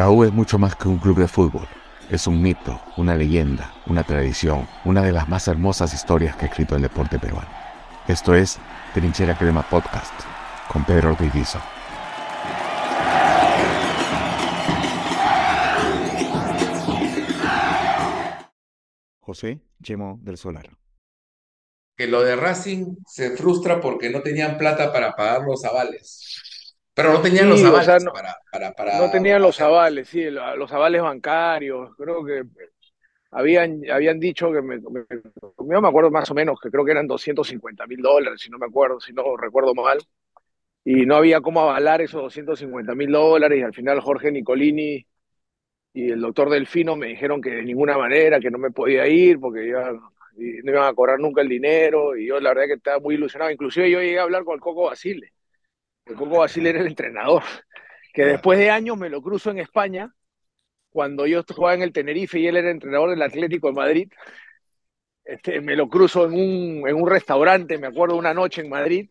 La U es mucho más que un club de fútbol. Es un mito, una leyenda, una tradición, una de las más hermosas historias que ha escrito el deporte peruano. Esto es Trinchera Crema Podcast con Pedro Ortiz José Chemo del Solar. Que lo de Racing se frustra porque no tenían plata para pagar los avales. Pero no tenían los avales no, para, para, No tenían los avales, sí, los avales bancarios. Creo que habían, habían dicho que me, me, me acuerdo más o menos que creo que eran 250 mil dólares, si no me acuerdo, si no recuerdo mal. Y no había cómo avalar esos 250 mil dólares. Y al final Jorge Nicolini y el doctor Delfino me dijeron que de ninguna manera, que no me podía ir porque no iban a cobrar nunca el dinero. Y yo la verdad que estaba muy ilusionado. Inclusive yo llegué a hablar con el Coco Basile. Coco Basile era el entrenador. Que después de años me lo cruzo en España, cuando yo jugaba en el Tenerife y él era entrenador del Atlético de Madrid. Este, me lo cruzo en un, en un restaurante, me acuerdo una noche en Madrid,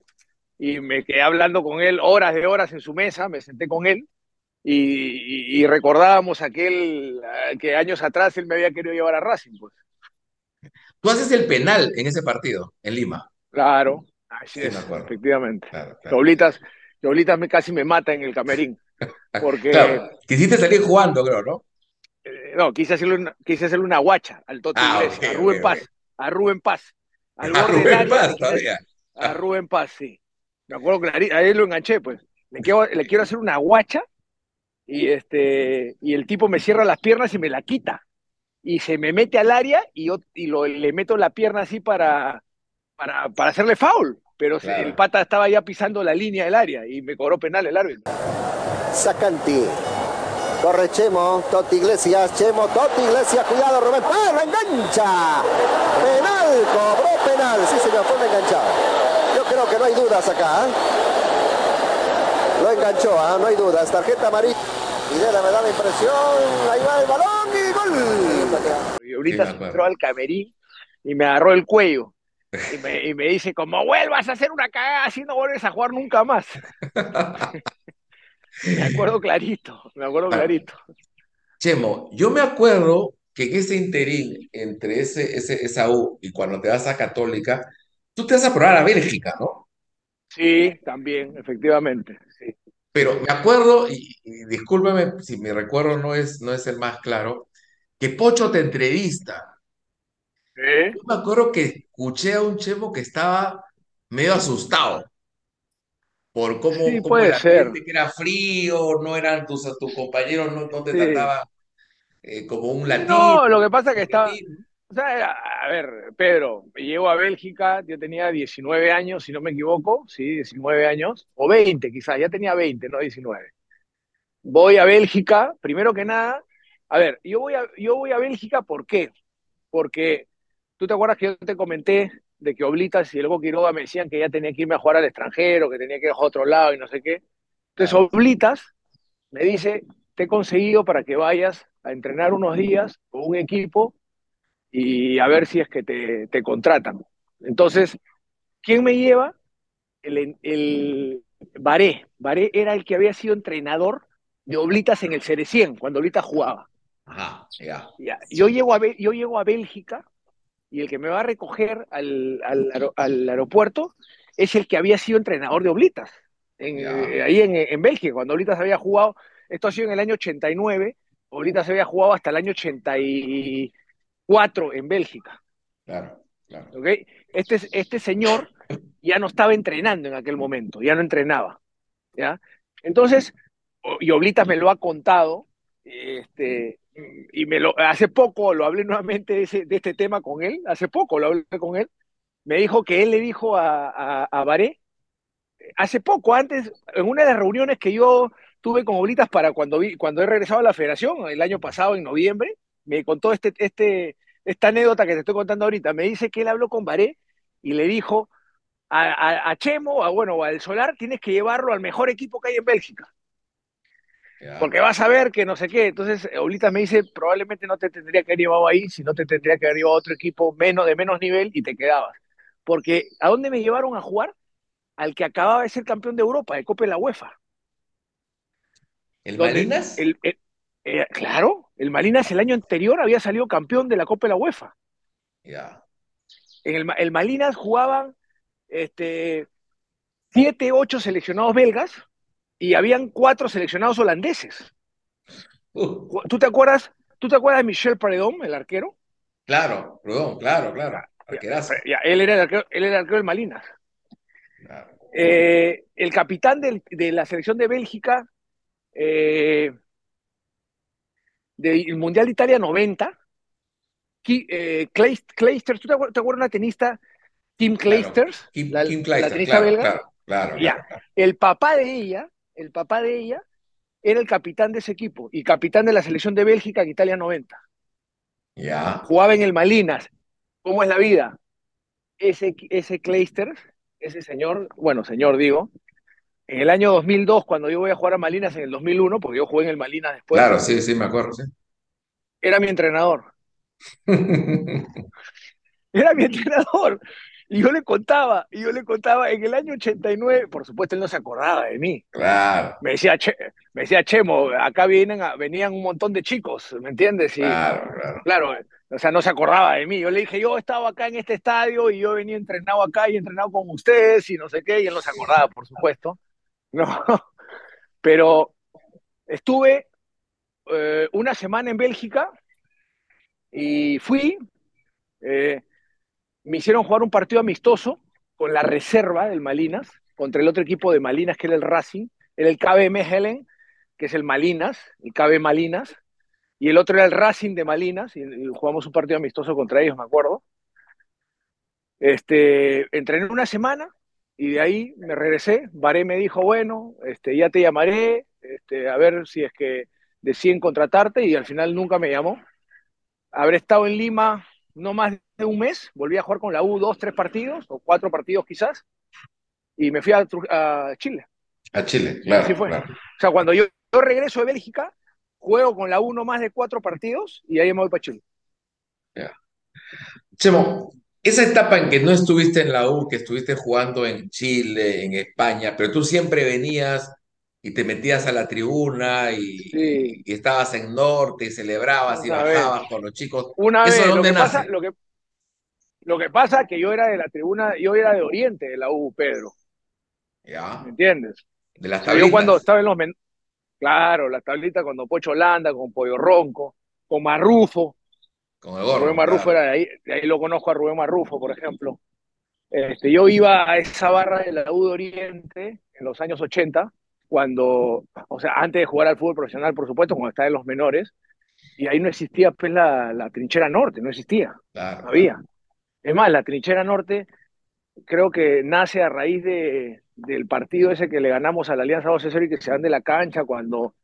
y me quedé hablando con él horas de horas en su mesa, me senté con él y, y, recordábamos aquel que años atrás él me había querido llevar a Racing. Pues. Tú haces el penal en ese partido, en Lima. Claro, así sí, es, efectivamente. Claro, claro. Me, casi me mata en el camerín. Porque, claro, quisiste salir jugando, creo, ¿no? Eh, no, quise hacerle una, quise hacerle una guacha al Toto ah, okay, a Rubén okay, Paz, okay. a Rubén Paz. Al a Rubén área, Paz, todavía. A Rubén Paz, sí. Me acuerdo que ahí lo enganché, pues. Le quiero, le quiero hacer una guacha y, este, y el tipo me cierra las piernas y me la quita. Y se me mete al área y, yo, y lo, le meto la pierna así para, para, para hacerle foul. Pero claro. el pata estaba ya pisando la línea del área y me cobró penal el árbitro. Sacanti. Corre Chemo, Totti Iglesias, Chemo, Totti Iglesias, cuidado Rubén Paz, la engancha. Penal, cobró penal, sí señor, fue enganchado. Yo creo que no hay dudas acá. ¿eh? Lo enganchó, ¿eh? no hay dudas. Tarjeta amarilla. Y de la me da la impresión, ahí va el balón y gol. Y ahorita sí, se entró al camerín y me agarró el cuello. Y me, y me dice, como vuelvas a hacer una cagada, así no vuelves a jugar nunca más. Me acuerdo clarito, me acuerdo clarito. Chemo, yo me acuerdo que en ese interín entre ese, ese, esa U y cuando te vas a Católica, tú te vas a probar a Bélgica, ¿no? Sí, también, efectivamente, sí. Pero me acuerdo, y, y discúlpame si mi recuerdo no es, no es el más claro, que Pocho te entrevista. ¿Eh? Yo me acuerdo que escuché a un Chemo que estaba medio asustado por cómo, sí, cómo puede era, ser. que era frío, no eran tus, tus compañeros, no, no te Sí. trataban eh, como un latino. No, lo que pasa es que estaba, argentino. o sea, a ver, Pedro, llego a Bélgica, yo tenía 19 años, si no me equivoco, sí, 19 años, o 20 quizás, ya tenía 20, no 19. Voy a Bélgica, primero que nada, a ver, yo voy a, yo voy a Bélgica, ¿por qué? Porque tú te acuerdas que yo te comenté de que Oblitas y luego Quiroga me decían que ya tenía que irme a jugar al extranjero, que tenía que ir a otro lado y no sé qué. Entonces. Oblitas me dice, te he conseguido para que vayas a entrenar unos días con un equipo y a ver si es que te, te contratan. Entonces, ¿quién me lleva? El, el Baré. Baré era el que había sido entrenador de Oblitas en el Cerecien, cuando Oblitas jugaba. Ajá, ya. Yo, llego a, yo llego a Bélgica y el que me va a recoger al, al aero- al aeropuerto es el que había sido entrenador de Oblitas, en, eh, ahí en, en Bélgica, cuando Oblitas había jugado, esto ha sido en el año 89, Oblitas había jugado hasta el año 84 en Bélgica. Claro, claro. ¿ok? Este, este señor ya no estaba entrenando en aquel momento, ya no entrenaba. ¿ya? Entonces, y Oblitas me lo ha contado, este, y me lo, hace poco lo hablé nuevamente de, ese, de este tema con él, hace poco lo hablé con él, me dijo que él le dijo a, a, a hace poco, antes, en una de las reuniones que yo tuve con Oblitas para cuando, vi, cuando he regresado a la federación, el año pasado, en noviembre, me contó este, este, esta anécdota que te estoy contando ahorita. Me dice que él habló con Baré y le dijo a, a, a Chemo, a, bueno, al Solar, tienes que llevarlo al mejor equipo que hay en Bélgica. Porque vas a ver que no sé qué. Entonces, Oblitas me dice, probablemente no te tendría que haber llevado ahí, sino te tendría que haber llevado a otro equipo menos, de menos nivel y te quedabas. Porque, ¿a dónde me llevaron a jugar? Al que acababa de ser campeón de Europa, de Copa de la UEFA. ¿El donde Malinas? el- el- Eh, claro, el Malinas el año anterior había salido campeón de la Copa de la UEFA. Ya. En el, el Malinas jugaban este, siete, ocho seleccionados belgas y habían cuatro seleccionados holandeses. Uh, ¿Tú te acuerdas, tú te acuerdas de Michel Paredón, el arquero? claro, perdón, claro, claro. Arquerazo. Ya, él, era el arquero, él era el arquero del Malinas. Claro. Eh, el capitán del- de la selección de Bélgica eh, del Mundial de Italia 90, Ki- eh, Kleisters, ¿tú te acuerdas, te acuerdas de una tenista, Kim Kleisters? Kim, la, Kim la tenista claro, belga. claro, claro, Ya. claro, claro. El papá de ella, el papá de ella, era el capitán de ese equipo y capitán de la selección de Bélgica en Italia 90. Ya. Jugaba en el Malinas. ¿Cómo es la vida? Ese, ese Kleisters, ese señor, bueno, señor digo, en el año 2002, cuando yo voy a jugar a Malinas en el 2001, porque yo jugué en el Malinas después, Claro, sí, sí, me acuerdo, sí. era mi entrenador. Era mi entrenador. Y yo le contaba, y yo le contaba, en el año 89, por supuesto él no se acordaba de mí. Claro, Me decía, che, me decía Chemo, acá vienen a- venían un montón de chicos, ¿me entiendes? Y claro, claro. claro, o sea, no se acordaba de mí. Yo le dije, yo estaba acá en este estadio y yo venía entrenado acá y entrenado con ustedes y no sé qué, y él no se acordaba, por supuesto. No, pero estuve eh, una semana en Bélgica y fui, eh, me hicieron jugar un partido amistoso con la reserva del Malinas, contra el otro equipo de Malinas, que era el Racing, era el KB Mechelen, que es el Malinas, el KB Malinas, y el otro era el Racing de Malinas, y, jugamos un partido amistoso contra ellos, me acuerdo. Este, entrené una semana y de ahí me regresé. Baré me dijo, bueno, este, ya te llamaré, este, a ver si es que deciden contratarte, y al final nunca me llamó. Habré estado en Lima no más de un mes, volví a jugar con la U dos, tres partidos, o cuatro partidos quizás, y me fui a, Chile. A Chile, claro, Así fue. claro. O sea, cuando yo, yo regreso de Bélgica, juego con la U no más de cuatro partidos y ahí me voy para Chile. Chemo, esa etapa en que no estuviste en la U, que estuviste jugando en Chile, en España, pero tú siempre venías y te metías a la tribuna y, Sí. y estabas en Norte y celebrabas y vez. bajabas con los chicos. Una ¿Eso vez, lo que, pasa, lo, que, lo que pasa es que yo era de la tribuna, yo era de Oriente de la U, Pedro, ¿Ya? ¿me entiendes? De las sea, yo cuando tablitas. estaba en los men- claro, la tablita con Don Pocho Holanda, con Pollo Ronco, con Marrufo, Con el gorro, Rubén Marrufo claro. era de ahí, de ahí lo conozco a Rubén Marrufo, por ejemplo. Este, yo iba a esa barra de la U de Oriente en los años 80, cuando, o sea, antes de jugar al fútbol profesional, por supuesto, cuando estaba en los menores, y ahí no existía pues la, la trinchera norte, no existía, Claro, no había. Es más, la trinchera norte creo que nace a raíz de, del partido ese que le ganamos a la Alianza 2 y que se dan de la cancha cuando,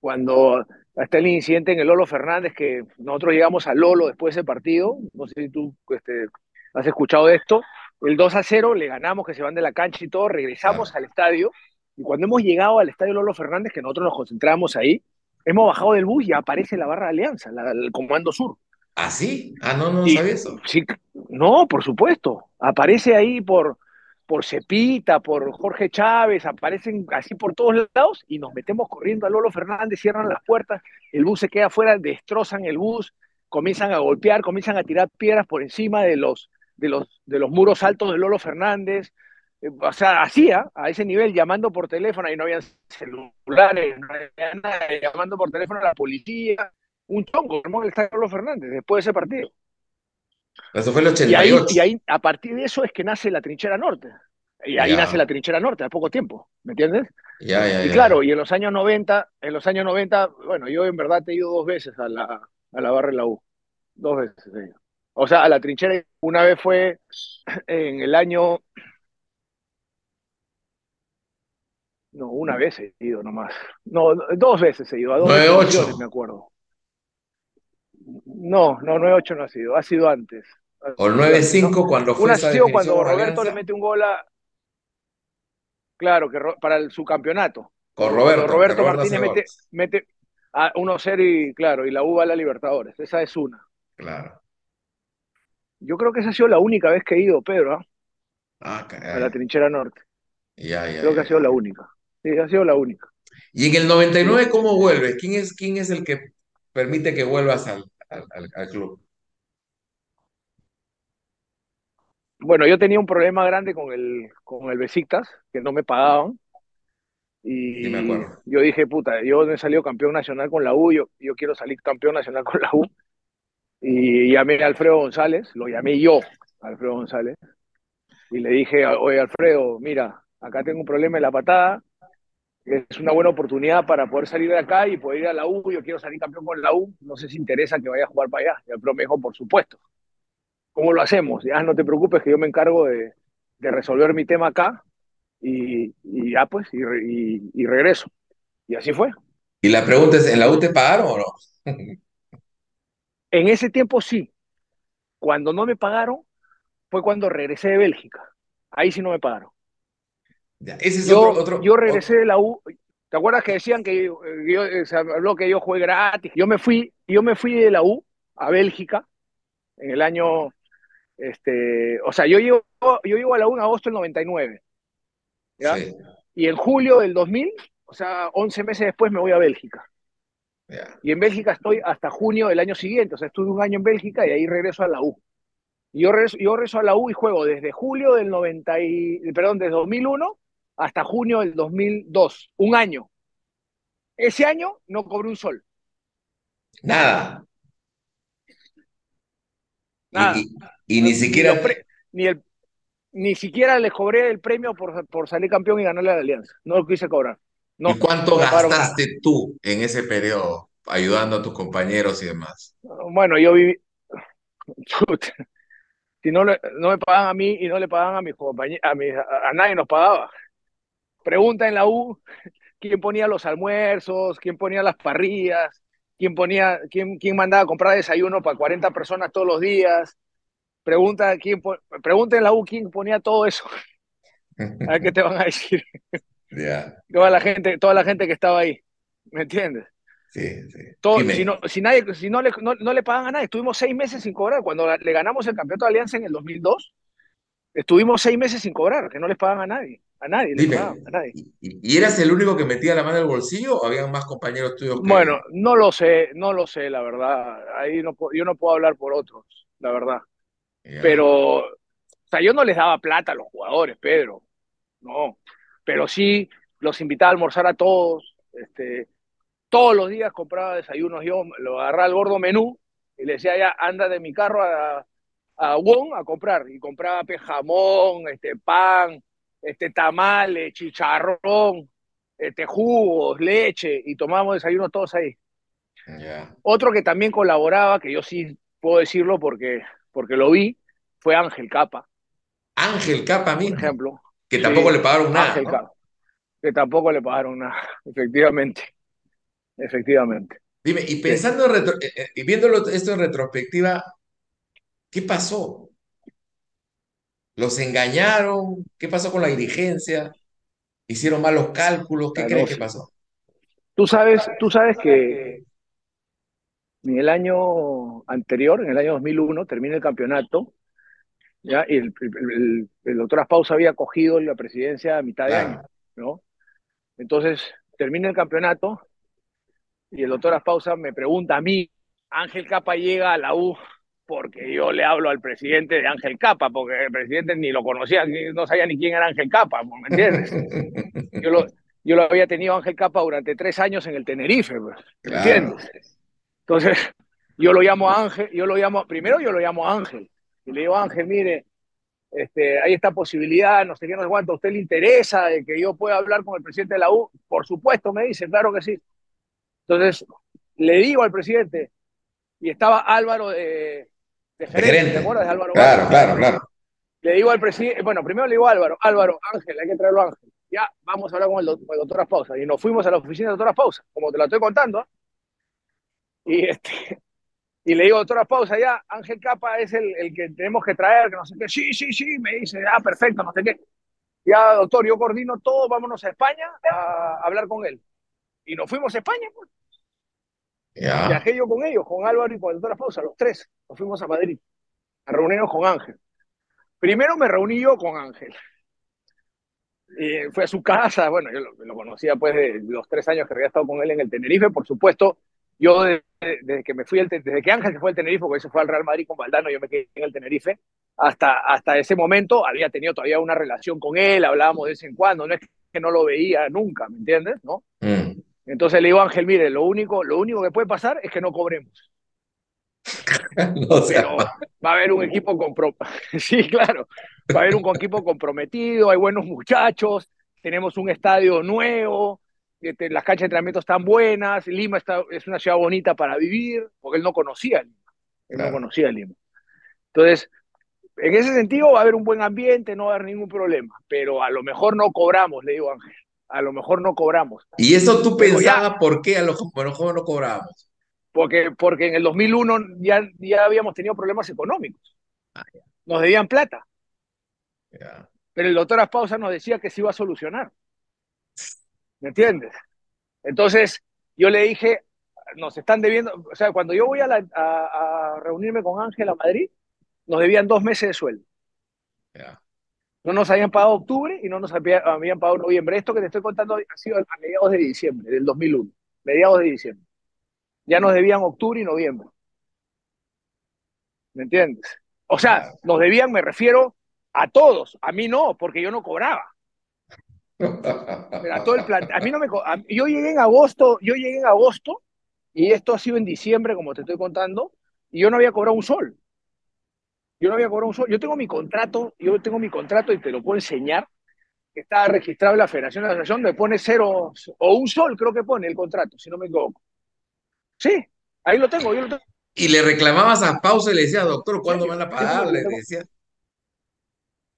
cuando está el incidente en el Lolo Fernández, que nosotros llegamos a Lolo después de ese partido, no sé si tú este, has escuchado de esto, el 2 a 0 le ganamos, que se van de la cancha y todo, regresamos Claro. al estadio, y cuando hemos llegado al estadio Lolo Fernández, que nosotros nos concentramos ahí, hemos bajado del bus y aparece la barra de Alianza, la- el Comando Sur. ¿Ah, sí? Ah, no, no Y- sabía eso. Sí, no, por supuesto. Aparece ahí por, por Cepita, por Jorge Chávez, aparecen así por todos lados y nos metemos corriendo a Lolo Fernández, cierran las puertas, el bus se queda afuera, destrozan el bus, comienzan a golpear, comienzan a tirar piedras por encima de los, de los, de los muros altos de Lolo Fernández. Eh, O sea, hacía a ese nivel, llamando por teléfono, ahí no había celulares, no había nada, llamando por teléfono a la policía, un chongo, hermano, el estadio Lolo Fernández, después de ese partido. Eso fue el Y ahí, 88. y ahí, a partir de eso es que nace la trinchera norte. Y ahí Ya. nace la trinchera norte, a poco tiempo, ¿me entiendes? Ya, ya, Y claro, y en los años 90, en los años 90, bueno, yo en verdad he ido dos veces a la, a la barra de la U. Dos veces ido. O sea, a la trinchera, una vez fue en el año. No, una vez he ido nomás. No, dos veces he ido, a dos 9-8. exhibiciones, me acuerdo. No, no, 9-8 no ha sido, ha sido antes. O el 9-5 cuando fue Una ha sido cuando Roberto Alianza. le mete un gol a. Claro, que para el subcampeonato. Con Roberto. Roberto Roberto Martínez mete, mete a 1-0 y claro, y la U va a la Libertadores. Esa es una. Claro. Yo creo que esa ha sido la única vez que he ido, Pedro, ¿ah? Ah, a la trinchera norte. Ya, ya, Creo que ha sido la única. Sí, ha sido la única. Y en el 99, ¿cómo vuelves? ¿Quién es, quién es el que permite que vuelvas al, al, al club? Bueno, yo tenía un problema grande con el, con el Besiktas, que no me pagaban. Y Sí, me acuerdo. yo dije, puta, yo he salido campeón nacional con la U, yo, yo quiero salir campeón nacional con la U. Y llamé a Alfredo González, lo llamé yo, Alfredo González, y le dije, oye Alfredo, mira, acá tengo un problema en la patada, es una buena oportunidad para poder salir de acá y poder ir a la U, yo quiero salir campeón con la U, no sé si interesa que vaya a jugar para allá. Y Alfredo me dijo, por supuesto. ¿Cómo lo hacemos? Ya no te preocupes que yo me encargo de, de resolver mi tema acá y, y ya pues, y- y regreso. Y así fue. Y la pregunta es, ¿en la U te pagaron o no? En ese tiempo sí. Cuando no me pagaron fue cuando regresé de Bélgica. Ahí sí no me pagaron. Ya, ese es Yo, otro, otro, yo regresé de la U. ¿Te acuerdas que decían que yo, yo- eh, se habló que yo jugué gratis? Yo me fui, yo me fui de la U a Bélgica en el año, este, o sea, yo llego, yo llego a la U en agosto del 99, ¿ya? Sí, Y en julio del 2000, o sea, 11 meses después me voy a Bélgica. Y en Bélgica estoy hasta junio del año siguiente, o sea, estuve un año en Bélgica y ahí regreso a la U. Y yo regreso, yo regreso a la U y juego desde julio del 90 y, perdón, desde 2001 hasta junio del 2002, un año. Ese año no cobré un sol, Nada. Nada. y- y ni Ni, siquiera, pre- ni, el, ni siquiera les cobré el premio por, por salir campeón y ganarle a la Alianza. No lo quise cobrar. No, ¿y cuánto pagaron nada. gastaste tú en ese periodo ayudando a tus compañeros y demás? Bueno, yo viví. Si no, no me pagaban a mí y no le pagaban a mis compañeros, a, mis- a, a nadie nos pagaba. Pregunta en la U quién ponía los almuerzos, quién ponía las parrillas, quién ponía, quién, quién mandaba a comprar desayuno para 40 personas todos los días. Pregunta quién pregunta en la U quién ponía todo eso. A ver qué te van a decir. Toda la gente, toda la gente que estaba ahí. ¿Me entiendes? sí, sí. Todo, si no, si nadie, si no le, no, no le pagan a nadie, estuvimos seis meses sin cobrar. Cuando le ganamos el campeonato de Alianza en el 2002, estuvimos seis meses sin cobrar, que no les pagan a nadie. A nadie Dime, pagaban, a nadie. ¿y, eras el único que metía la mano en el bolsillo o habían más compañeros tuyos que... Bueno, no lo sé, no lo sé, la verdad. Ahí no, yo no puedo hablar por otros, la verdad. Pero, o sea, yo no les daba plata a los jugadores, Pedro. No. Pero sí los invitaba a almorzar a todos. Este, todos los días compraba desayunos. Yo lo agarraba al gordo menú y le decía, ya, anda de mi carro a, a Wong a comprar. Y compraba pe, jamón, este, pan, este, tamales, chicharrón, este, jugos, leche. Y tomábamos desayunos todos ahí. Otro que también colaboraba, que yo sí puedo decirlo porque, porque lo vi, fue Ángel Capa, Ángel Capa por mismo, ejemplo. que Sí, tampoco le pagaron nada, Ángel ¿no? Capa, que tampoco le pagaron nada, efectivamente. Efectivamente. Dime, y pensando en retro- eh, eh, y viéndolo esto en retrospectiva, ¿qué pasó? ¿Los engañaron? ¿Qué pasó con la dirigencia? ¿Hicieron malos cálculos? ¿Qué Ah, crees que pasó? Tú sabes, tú sabes que en el año anterior, en el año 2001, termina el campeonato, ¿ya? Y el, el, el- doctor Aspausa había cogido la presidencia a mitad de Claro. año, ¿no? Entonces, termina el campeonato y el doctor Aspausa me pregunta a mí, Ángel Capa llega a la U porque yo le hablo al presidente de Ángel Capa, porque el presidente ni lo conocía, ni- no sabía ni quién era Ángel Capa, ¿me entiendes? Yo lo, yo lo había tenido Ángel Capa durante tres años en el Tenerife, pues, ¿me Claro. entiendes? Entonces, yo lo llamo a Ángel, yo lo llamo, primero yo lo llamo a Ángel, y le digo, Ángel, mire, este, hay esta posibilidad, no sé qué, no sé cuánto, ¿a usted le interesa de que yo pueda hablar con el presidente de la U? Por supuesto, me dice, claro que sí. Entonces, le digo al presidente, y estaba Álvaro de, de gerente, gerente. ¿te acuerdas de Álvaro? Claro, claro, claro. Le digo al presidente, bueno, primero le digo a Álvaro, Álvaro, Ángel, hay que traerlo a Ángel. Ya, vamos a hablar con el, con el doctor Aspausa. Y nos fuimos a la oficina del doctor Aspausa, como te la estoy contando. Y, este, y le digo, doctor Aspausa, ya, Ángel Capa es el, el que tenemos que traer, que no sé qué. Sí, sí, sí, me dice, ah, perfecto, no sé qué. Ya, doctor, yo coordino todo, vámonos a España a hablar con él. Y nos fuimos a España, pues. Ya. Viajé yo con ellos, con Álvaro y con el doctor Aspausa, los tres. Nos fuimos a Madrid a reunirnos con Ángel. Primero me reuní yo con Ángel. Y fue a su casa, bueno, yo lo, conocía pues de los tres años que había estado con él en el Tenerife, por supuesto, yo desde, que me fui, desde que Ángel se fue al Tenerife, porque se fue al Real Madrid con Valdano, yo me quedé en el Tenerife, hasta, hasta ese momento había tenido todavía una relación con él, hablábamos de vez en cuando, no es que no lo veía nunca, ¿me entiendes? ¿No? Mm. Entonces le digo a Ángel, mire, lo único, lo único que puede pasar es que no cobremos. no, Pero va a haber un equipo comprometido. sí, claro. Va a haber un equipo comprometido, hay buenos muchachos, tenemos un estadio nuevo, este, las canchas de entrenamiento están buenas, Lima está, es una ciudad bonita para vivir, porque él no conocía Lima. Él no conocía Lima. Entonces, en ese sentido va a haber un buen ambiente, no va a haber ningún problema, pero a lo mejor no cobramos, le digo Ángel, a lo mejor no cobramos. ¿Y eso tú pensabas por qué a lo mejor no cobramos? Porque, porque en el 2001 ya, ya habíamos tenido problemas económicos. Ah, nos debían plata. Pero el doctor Aspausa nos decía que se iba a solucionar. ¿Me entiendes? Entonces, yo le dije, nos están debiendo, o sea, cuando yo voy a, a, reunirme con Ángel a Madrid, nos debían dos meses de sueldo. No nos habían pagado octubre y no nos habían, pagado noviembre. Esto que te estoy contando ha sido a mediados de diciembre del 2001, mediados de diciembre. Ya nos debían octubre y noviembre. ¿Me entiendes? O sea, nos debían, me refiero a todos. A mí no, porque yo no cobraba. a todo el plan, a mí no me, yo llegué en agosto, yo llegué en agosto y esto ha sido en diciembre, como te estoy contando, y yo no había cobrado un sol. Yo no había cobrado un sol. Yo tengo mi contrato, yo tengo mi contrato y te lo puedo enseñar, está registrado en la Federación de la Asociación, me pone cero o un sol, creo que pone el contrato, si no me equivoco. Sí, ahí lo tengo, yo lo tengo. Y le reclamabas a pausa y le decías, doctor, ¿cuándo van a pagar? Le decía.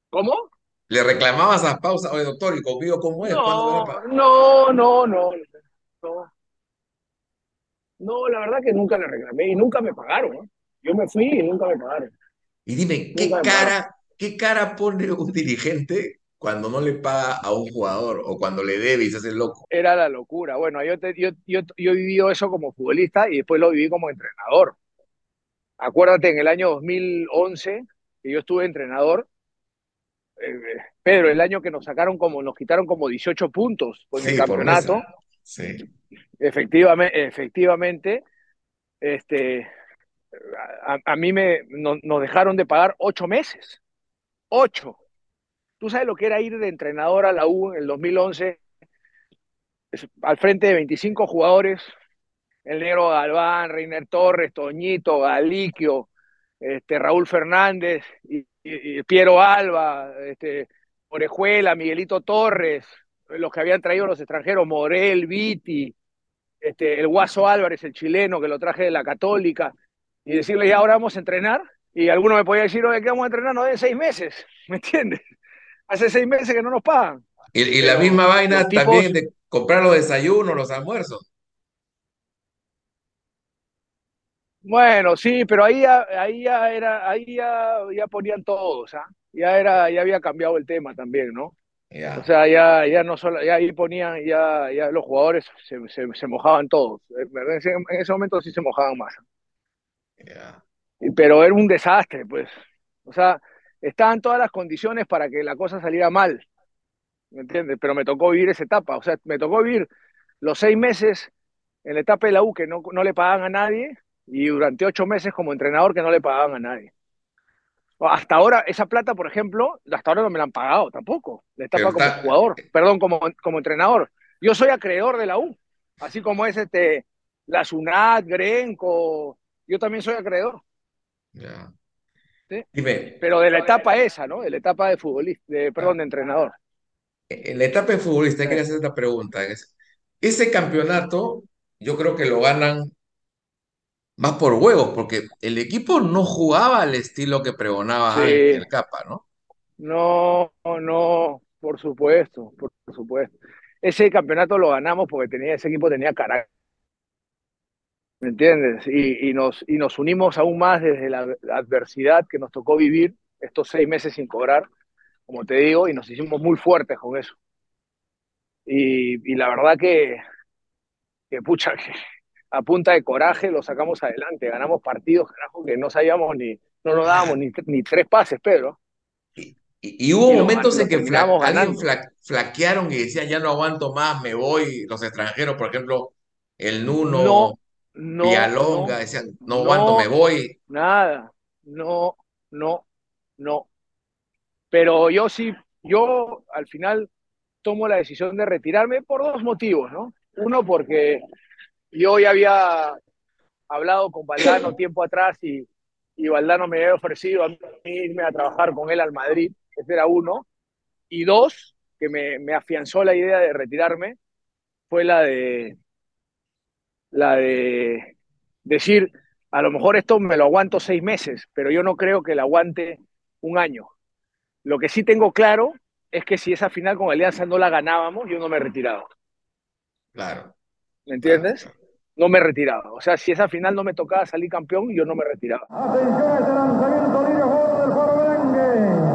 ¿Cómo? Le reclamabas a pausa, oye, doctor, ¿y conmigo cómo es? No, no, no, no, no. No, la verdad que nunca le reclamé y nunca me pagaron. Yo me fui y nunca me pagaron. Y dime, ¿qué cara, ¿qué cara pone un dirigente cuando no le paga a un jugador o cuando le debe y se hace loco? Era la locura. Bueno, yo, yo, yo, yo he vivido eso como futbolista y después lo viví como entrenador. Acuérdate, en el año 2011, que yo estuve entrenador, eh, Pedro, el año que nos sacaron como, nos quitaron como 18 puntos por el campeonato. Sí. Efectivamente, efectivamente, este, a, mí me, nos dejaron de pagar ocho meses. Ocho. ¿Tú sabes lo que era ir de entrenador a la U en el 2011? al frente de 25 jugadores, el negro Galván, Reiner Torres, Toñito, Galiquio, este, Raúl Fernández, y, Piero Alba, este, Orejuela, Miguelito Torres, los que habían traído los extranjeros, Morel, Viti, este, el Guaso Álvarez, el chileno, que lo traje de la Católica, y decirle, ya ahora vamos a entrenar, y alguno me podía decir, oye, ¿qué vamos a entrenar? No, de seis meses, ¿me entiendes? Hace seis meses que no nos pagan. Y, la misma vaina también de comprar los desayunos, los almuerzos. Bueno, sí, pero ahí ya, ahí ya era, ahí ya, ya ponían todos, ¿ah? Ya era, ya había cambiado el tema también, ¿no? O sea, ya, ya no solo, ya ahí ponían, ya, ya los jugadores se, se, mojaban todos. En ese, en ese, momento sí se mojaban más. Pero era un desastre, pues. O sea, estaban todas las condiciones para que la cosa saliera mal. ¿Me entiendes? Pero me tocó vivir esa etapa. O sea, me tocó vivir los seis meses en la etapa de la U que no, no le pagaban a nadie y durante ocho meses como entrenador que no le pagaban a nadie. Hasta ahora, esa plata, por ejemplo, hasta ahora no me la han pagado tampoco. La etapa como jugador, perdón, como, como entrenador. Yo soy acreedor de la U, así como es este, la SUNAT, Grenco, yo también soy acreedor. Ya. Pero de la etapa esa, ¿no? De la etapa de futbolista, de, perdón, de entrenador. En la etapa de futbolista, quería hacer esta pregunta. Ese campeonato, yo creo que lo ganan más por huevos, porque el equipo no jugaba al estilo que pregonaba el Capa, ¿no? No, no, por supuesto, por supuesto. Ese campeonato lo ganamos porque tenía, ese equipo tenía carácter. ¿Me entiendes? Y, y, nos, y nos unimos aún más desde la adversidad que nos tocó vivir estos seis meses sin cobrar, como te digo, y nos hicimos muy fuertes con eso. Y, y la verdad que, que pucha, que, a punta de coraje lo sacamos adelante, ganamos partidos, carajo, que no sabíamos ni, no nos dábamos ni, ni tres pases, Pedro. Y, Y, y hubo momentos en que fla- alguien fla- flaquearon y decían, ya no aguanto más, me voy. Los extranjeros, por ejemplo, el Nuno, No, no, Villalonga, no, decían, no aguanto, me no, voy. nada, no, no, no. Pero yo sí, yo al final tomo la decisión de retirarme por dos motivos, ¿no? Uno, porque yo ya había hablado con Valdano tiempo atrás y, y Valdano me había ofrecido a mí irme a trabajar con él al Madrid, ese era uno. Y dos, que me, me afianzó la idea de retirarme, fue la de, la de decir, a lo mejor esto me lo aguanto seis meses, pero yo no creo que lo aguante un año. Lo que sí tengo claro es que si esa final con Alianza no la ganábamos, yo no me retiraba. Claro. ¿Me entiendes? No me retiraba. O sea, si esa final no me tocaba salir campeón, yo no me retiraba. Atención a este lanzamiento del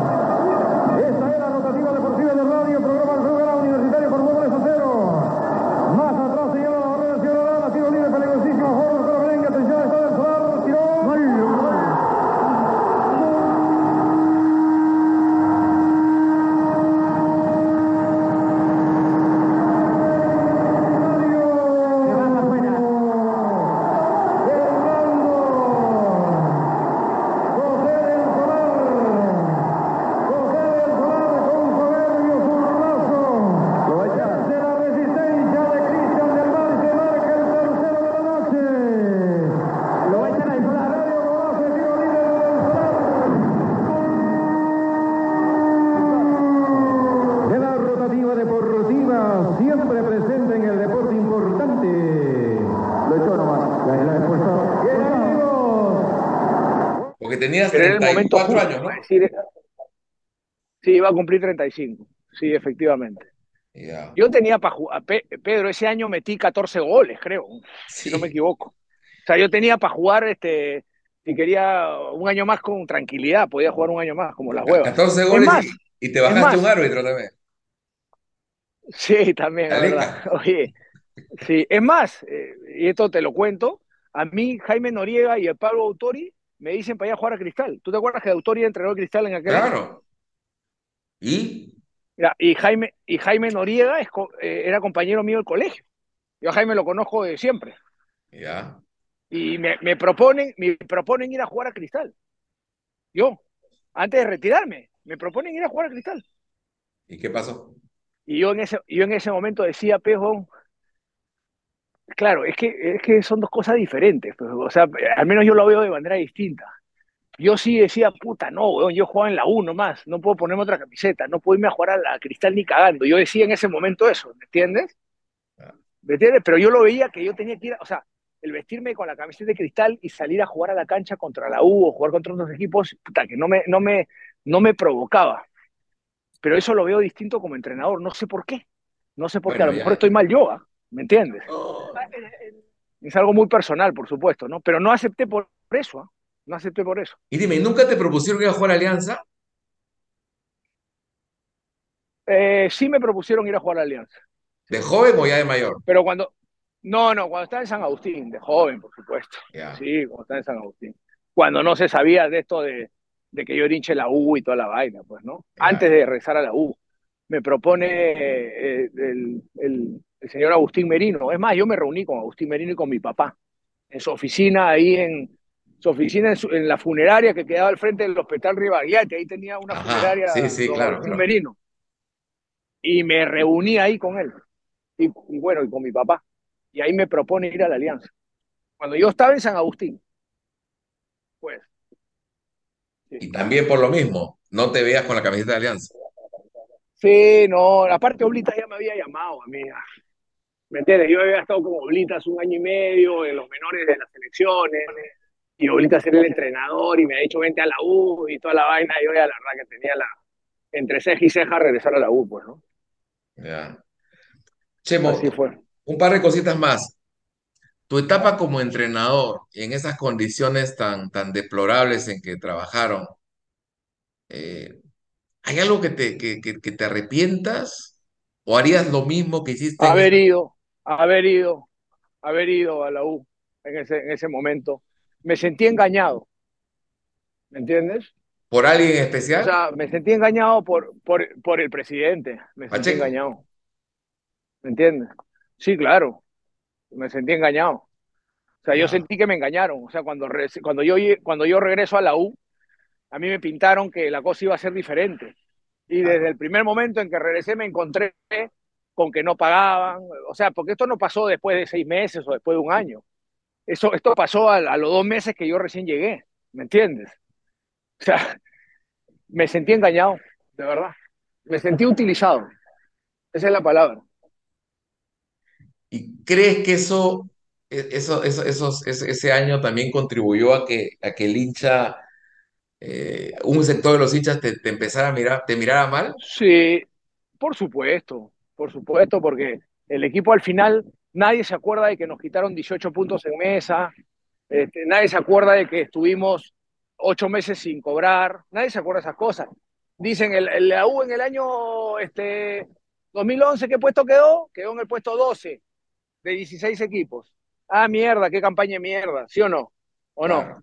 tenías Pero era el momento 34 justo años, ¿no? decir, sí, iba a cumplir 35. Sí, efectivamente. Yo tenía para jugar, Pe- Pedro, ese año metí 14 goles, creo, si no me equivoco. O sea, yo tenía para jugar, este, si quería un año más con tranquilidad, podía jugar un año más, como las huevas. 14 Es goles más, y, y te bajaste un árbitro también. Sí, también, la verdad. Oye, sí, es más, eh, y esto te lo cuento, a mí Jaime Noriega y el Pablo Autori me dicen para ir a jugar a Cristal. ¿Tú te acuerdas que Autori entrenó a Cristal en aquel año? Claro. ¿Y? Mira, y Jaime, y Jaime Noriega es eh, era compañero mío del colegio. Yo a Jaime lo conozco de siempre. Ya. Y me, me proponen, me proponen ir a jugar a Cristal. Yo, antes de retirarme, me proponen ir a jugar a Cristal. ¿Y qué pasó? Y yo en ese, yo en ese momento decía, pejo, claro, es que, es que son dos cosas diferentes. pues, o sea, al menos yo lo veo de manera distinta. Yo sí decía, puta, no, weón, yo jugaba en la U nomás, no puedo ponerme otra camiseta, no puedo irme a jugar a la Cristal ni cagando. Yo decía en ese momento eso, ¿me entiendes? ¿Me entiendes? Pero yo lo veía que yo tenía que ir, a- o sea, el vestirme con la camiseta de Cristal y salir a jugar a la cancha contra la U o jugar contra otros equipos, puta, que no me, no me, no me provocaba. Pero eso lo veo distinto como entrenador, no sé por qué. No sé por qué, a lo mejor estoy mal yo, ¿ah? ¿Me entiendes? Oh, Es algo muy personal, por supuesto, ¿no? Pero no acepté por eso, ¿ah? No acepté por eso. Y dime, ¿nunca te propusieron ir a jugar a Alianza? Eh, sí me propusieron ir a jugar a la Alianza, ¿De joven o ya de mayor? pero cuando... No, no, cuando estaba en San Agustín, de joven, por supuesto. Sí, cuando estaba en San Agustín. Cuando no se sabía de esto de, de que yo de la U y toda la vaina, pues, ¿no? Antes de regresar a la U. Me propone eh, el, el- el señor Agustín Merino. Es más, yo me reuní con Agustín Merino y con mi papá en su oficina ahí en su oficina en, su- en la funeraria que quedaba al frente del Hospital Rivaghiati. Ahí tenía una Ajá, funeraria sí, sí, don claro, Agustín claro. Merino. Y me reuní ahí con él. Y, y bueno, y con mi papá. Y ahí me propone ir a la Alianza. Cuando yo estaba en San Agustín, pues. Y también por lo mismo, no te veas con la camiseta de Alianza. Sí, no, aparte Oblitas ya me había llamado a mí. ¿Me entiendes? Yo había estado con Oblitas un año y medio en los menores de las selecciones. Y Oblitas era el entrenador y me ha dicho vente a la U y toda la vaina. Y yo ya la verdad que tenía la, entre ceja y ceja regresar a la U, pues, ¿no? Ya. Chemo, Así fue. un par de cositas más. Tu etapa como entrenador y en esas condiciones tan, tan deplorables en que trabajaron, eh, ¿hay algo que te, que, que- que te arrepientas? ¿O harías lo mismo que hiciste Haber ido, haber ido, haber ido a la U en ese, en ese momento. Me sentí engañado. ¿Me entiendes? ¿Por alguien en O especial? sea, me sentí engañado por, por, por el presidente. Me sentí Pacheco. engañado. ¿Me entiendes? Sí, claro. Me sentí engañado. O sea, yo Ya. sentí que me engañaron. O sea, cuando, cuando, yo, cuando yo regreso a la U, a mí me pintaron que la cosa iba a ser diferente. Y desde el primer momento en que regresé me encontré con que no pagaban. O sea, porque esto no pasó después de seis meses o después de un año. Eso, esto pasó a, a los dos meses que yo recién llegué. ¿Me entiendes? O sea, me sentí engañado, de verdad. Me sentí utilizado. Esa es la palabra. ¿Y crees que eso, e- eso, eso, esos- ese, ese año también contribuyó a que, a que el hincha, eh, un sector de los hinchas te, te empezara a mirar, te mirara mal? Sí, por supuesto, por supuesto, porque el equipo al final, nadie se acuerda de que nos quitaron 18 puntos en mesa, este, nadie se acuerda de que estuvimos ocho meses sin cobrar, nadie se acuerda de esas cosas. Dicen, el, el- la U en el año este, 2011, ¿qué puesto quedó? Quedó en el puesto 12 de 16 equipos. Ah, mierda, qué campaña de mierda, ¿sí o no? ¿O no?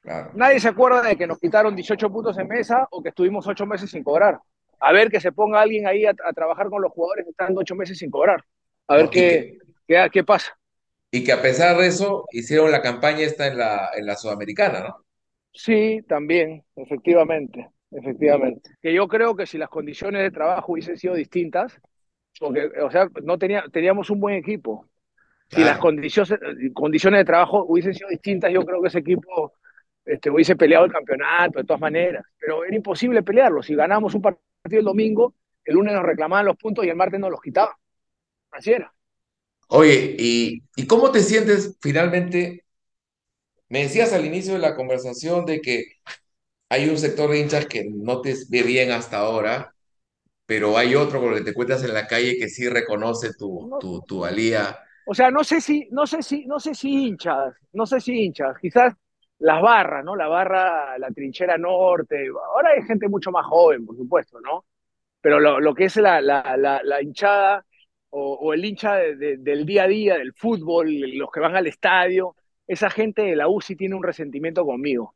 Claro. Nadie se acuerda de que nos quitaron 18 puntos en mesa o que estuvimos ocho meses sin cobrar. A ver que se ponga alguien ahí a, a trabajar con los jugadores estando ocho meses sin cobrar. A ver No, qué, qué, qué pasa. Y que a pesar de eso, hicieron la campaña esta en la, en la Sudamericana, ¿no? Sí, también, efectivamente, efectivamente. Que yo creo que si las condiciones de trabajo hubiesen sido distintas, porque, o sea, no tenía, teníamos un buen equipo. Si las condiciones, condiciones de trabajo hubiesen sido distintas, yo creo que ese equipo este, hubiese peleado el campeonato de todas maneras. Pero era imposible pelearlo. Si ganamos un partido el domingo, el lunes nos reclamaban los puntos y el martes nos los quitaban. Así era. Oye, ¿y, y cómo te sientes finalmente? Me decías al inicio de la conversación de que hay un sector de hinchas que no te ve bien hasta ahora, pero hay otro con el que te encuentras en la calle que sí reconoce tu, No, tu, tu valía. O sea, no sé si, no sé si, no sé si hinchas, no sé si hinchas, quizás las barras, ¿no? La barra, la trinchera norte. Ahora hay gente mucho más joven, por supuesto, ¿no? Pero lo, que es la, hinchada o, el hincha de, de, del día a día, del fútbol, los que van al estadio, esa gente de la U sí tiene un resentimiento conmigo.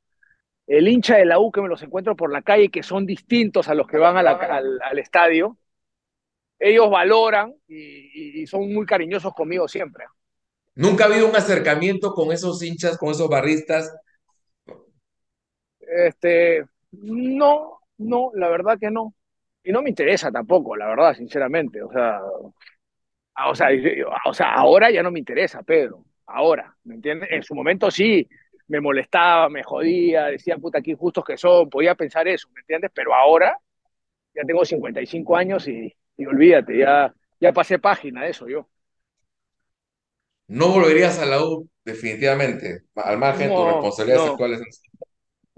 El hincha de la U que me los encuentro por la calle, que son distintos a los que van al estadio, ellos valoran y, y, son muy cariñosos conmigo siempre. ¿Nunca ha habido un acercamiento con esos hinchas, con esos barristas? Este, no, no, la verdad que no. Y no me interesa tampoco, la verdad, sinceramente. O sea, o sea, o sea, ahora ya no me interesa, Pedro. Ahora, ¿me entiendes? En su momento sí, me molestaba, me jodía, decía, puta, qué injustos que son, podía pensar eso, ¿me entiendes? Pero ahora ya tengo 55 años y, y olvídate, ya, ya pasé página de eso yo. ¿No volverías a la U definitivamente, al margen de No, tus responsabilidades no. actuales?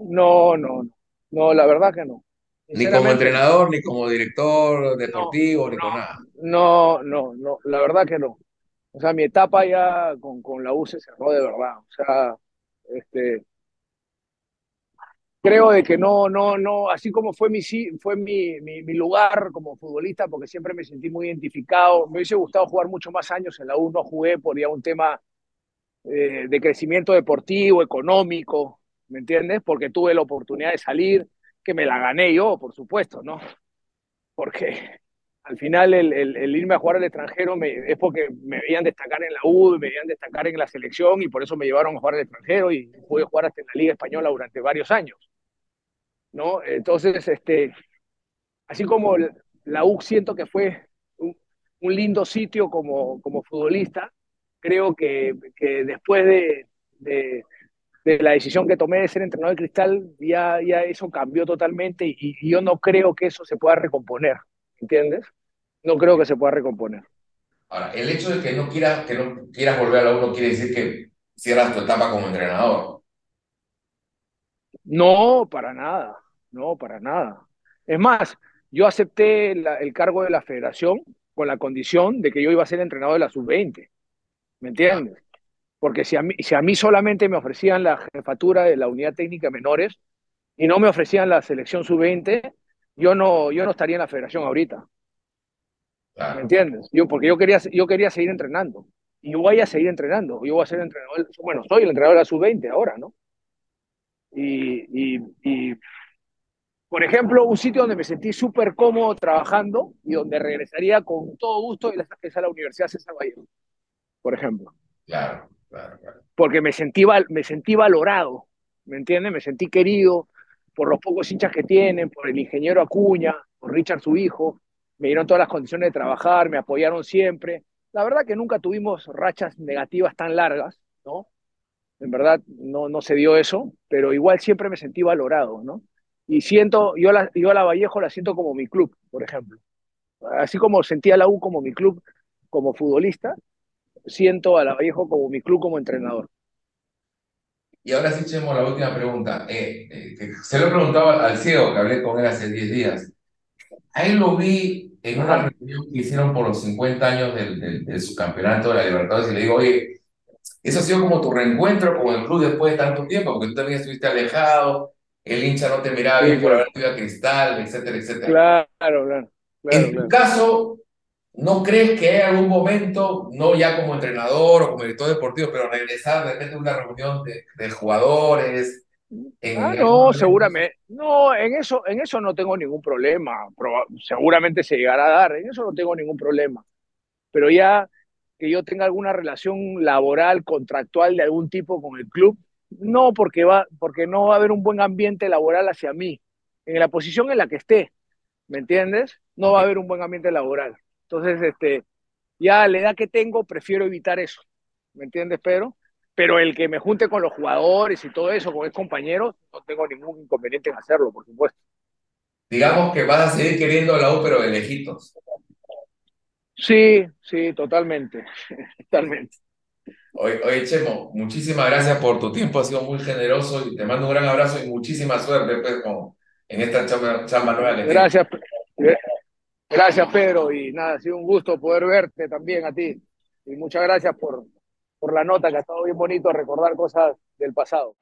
No, no, no, la verdad que no. Ni como entrenador, ni como director deportivo, no, ni no, con nada. No, no, no, la verdad que no. O sea, mi etapa ya con, con la U se cerró de verdad. O sea, este, creo de que no, no, no, así como fue mi, fue mi, mi, mi, lugar como futbolista, porque siempre me sentí muy identificado. Me hubiese gustado jugar mucho más años en la U, no jugué por ya un tema eh, de crecimiento deportivo, económico, ¿me entiendes? Porque tuve la oportunidad de salir, que me la gané yo, por supuesto, ¿no? Porque al final el, irme a jugar al extranjero es porque me veían destacar en la U, me veían destacar en la selección y por eso me llevaron a jugar al extranjero y pude jugar hasta en la Liga Española durante varios años, ¿no? Entonces, este, así como la U siento que fue un, lindo sitio como, como futbolista, creo que, que después de, de, de, la decisión que tomé de ser entrenador de cristal, ya, ya eso cambió totalmente y, y, yo no creo que eso se pueda recomponer, ¿entiendes? No creo que se pueda recomponer. Ahora, el hecho de que no quieras, que no quieras volver a la U no quiere decir que cierras tu etapa como entrenador. No, para nada, no, para nada. Es más, yo acepté la, el cargo de la federación con la condición de que yo iba a ser entrenador de la sub-20. ¿Me entiendes? Porque si a, mí, si a mí solamente me ofrecían la jefatura de la unidad técnica menores y no me ofrecían la selección sub-20, yo no, yo no estaría en la federación ahorita. Claro. ¿Me entiendes? Yo, porque yo quería, yo quería seguir entrenando. Y yo voy a seguir entrenando. Yo voy a ser entrenador. Bueno, soy el entrenador de la sub-20 ahora, ¿no? Y, y, y, por ejemplo, un sitio donde me sentí súper cómodo trabajando y donde regresaría con todo gusto es a la Universidad César Vallejo, por ejemplo. Claro, Porque me sentí, me sentí valorado, ¿me entiendes? Me sentí querido por los pocos hinchas que tienen, por el ingeniero Acuña, por Richard, su hijo. Me dieron todas las condiciones de trabajar, me apoyaron siempre. La verdad que nunca tuvimos rachas negativas tan largas, ¿no? En verdad no, no se dio eso, pero igual siempre me sentí valorado, ¿no? Y siento, yo, la, yo a la Vallejo la siento como mi club, por ejemplo. Así como sentía la U como mi club como futbolista, siento a la Vallejo como mi club como entrenador. Y ahora sí, Chemo, la última pregunta. Eh, eh, se lo he preguntado al ciego, que hablé con él hace 10 días. A él lo vi en una reunión que hicieron por los 50 años del, del, del subcampeonato de la Libertadores y le digo, oye, eso ha sido como tu reencuentro con el club después de tanto tiempo, porque tú también estuviste alejado, el hincha no te miraba bien por haber ido a Cristal, etcétera, etcétera. Claro, claro. claro en tu caso, ¿no crees que hay algún momento, no ya como entrenador o como director deportivo, pero regresar de repente a una reunión de, de jugadores? En, ah, no, seguramente. No, en eso, en eso no tengo ningún problema. seguramente se llegará a dar, en eso no tengo ningún problema. Pero ya que yo tenga alguna relación laboral, contractual de algún tipo con el club, no, porque, va, porque no va a haber un buen ambiente laboral hacia mí, en la posición en la que esté, ¿me entiendes? No va a haber un buen ambiente laboral. Entonces, este, ya a la edad que tengo, prefiero evitar eso, ¿me entiendes, Pedro? Pero el que me junte con los jugadores y todo eso, con mis compañeros, no tengo ningún inconveniente en hacerlo, por supuesto. Digamos que vas a seguir queriendo la U, pero de lejitos. Sí, sí, totalmente, totalmente. Oye, oye, Chemo, muchísimas gracias por tu tiempo, ha sido muy generoso y te mando un gran abrazo y muchísima suerte pues, con, en esta chamba, chamba nueva que Gracias, gracias Pedro y nada, ha sido un gusto poder verte también a ti y muchas gracias por, por la nota que ha estado bien bonito recordar cosas del pasado.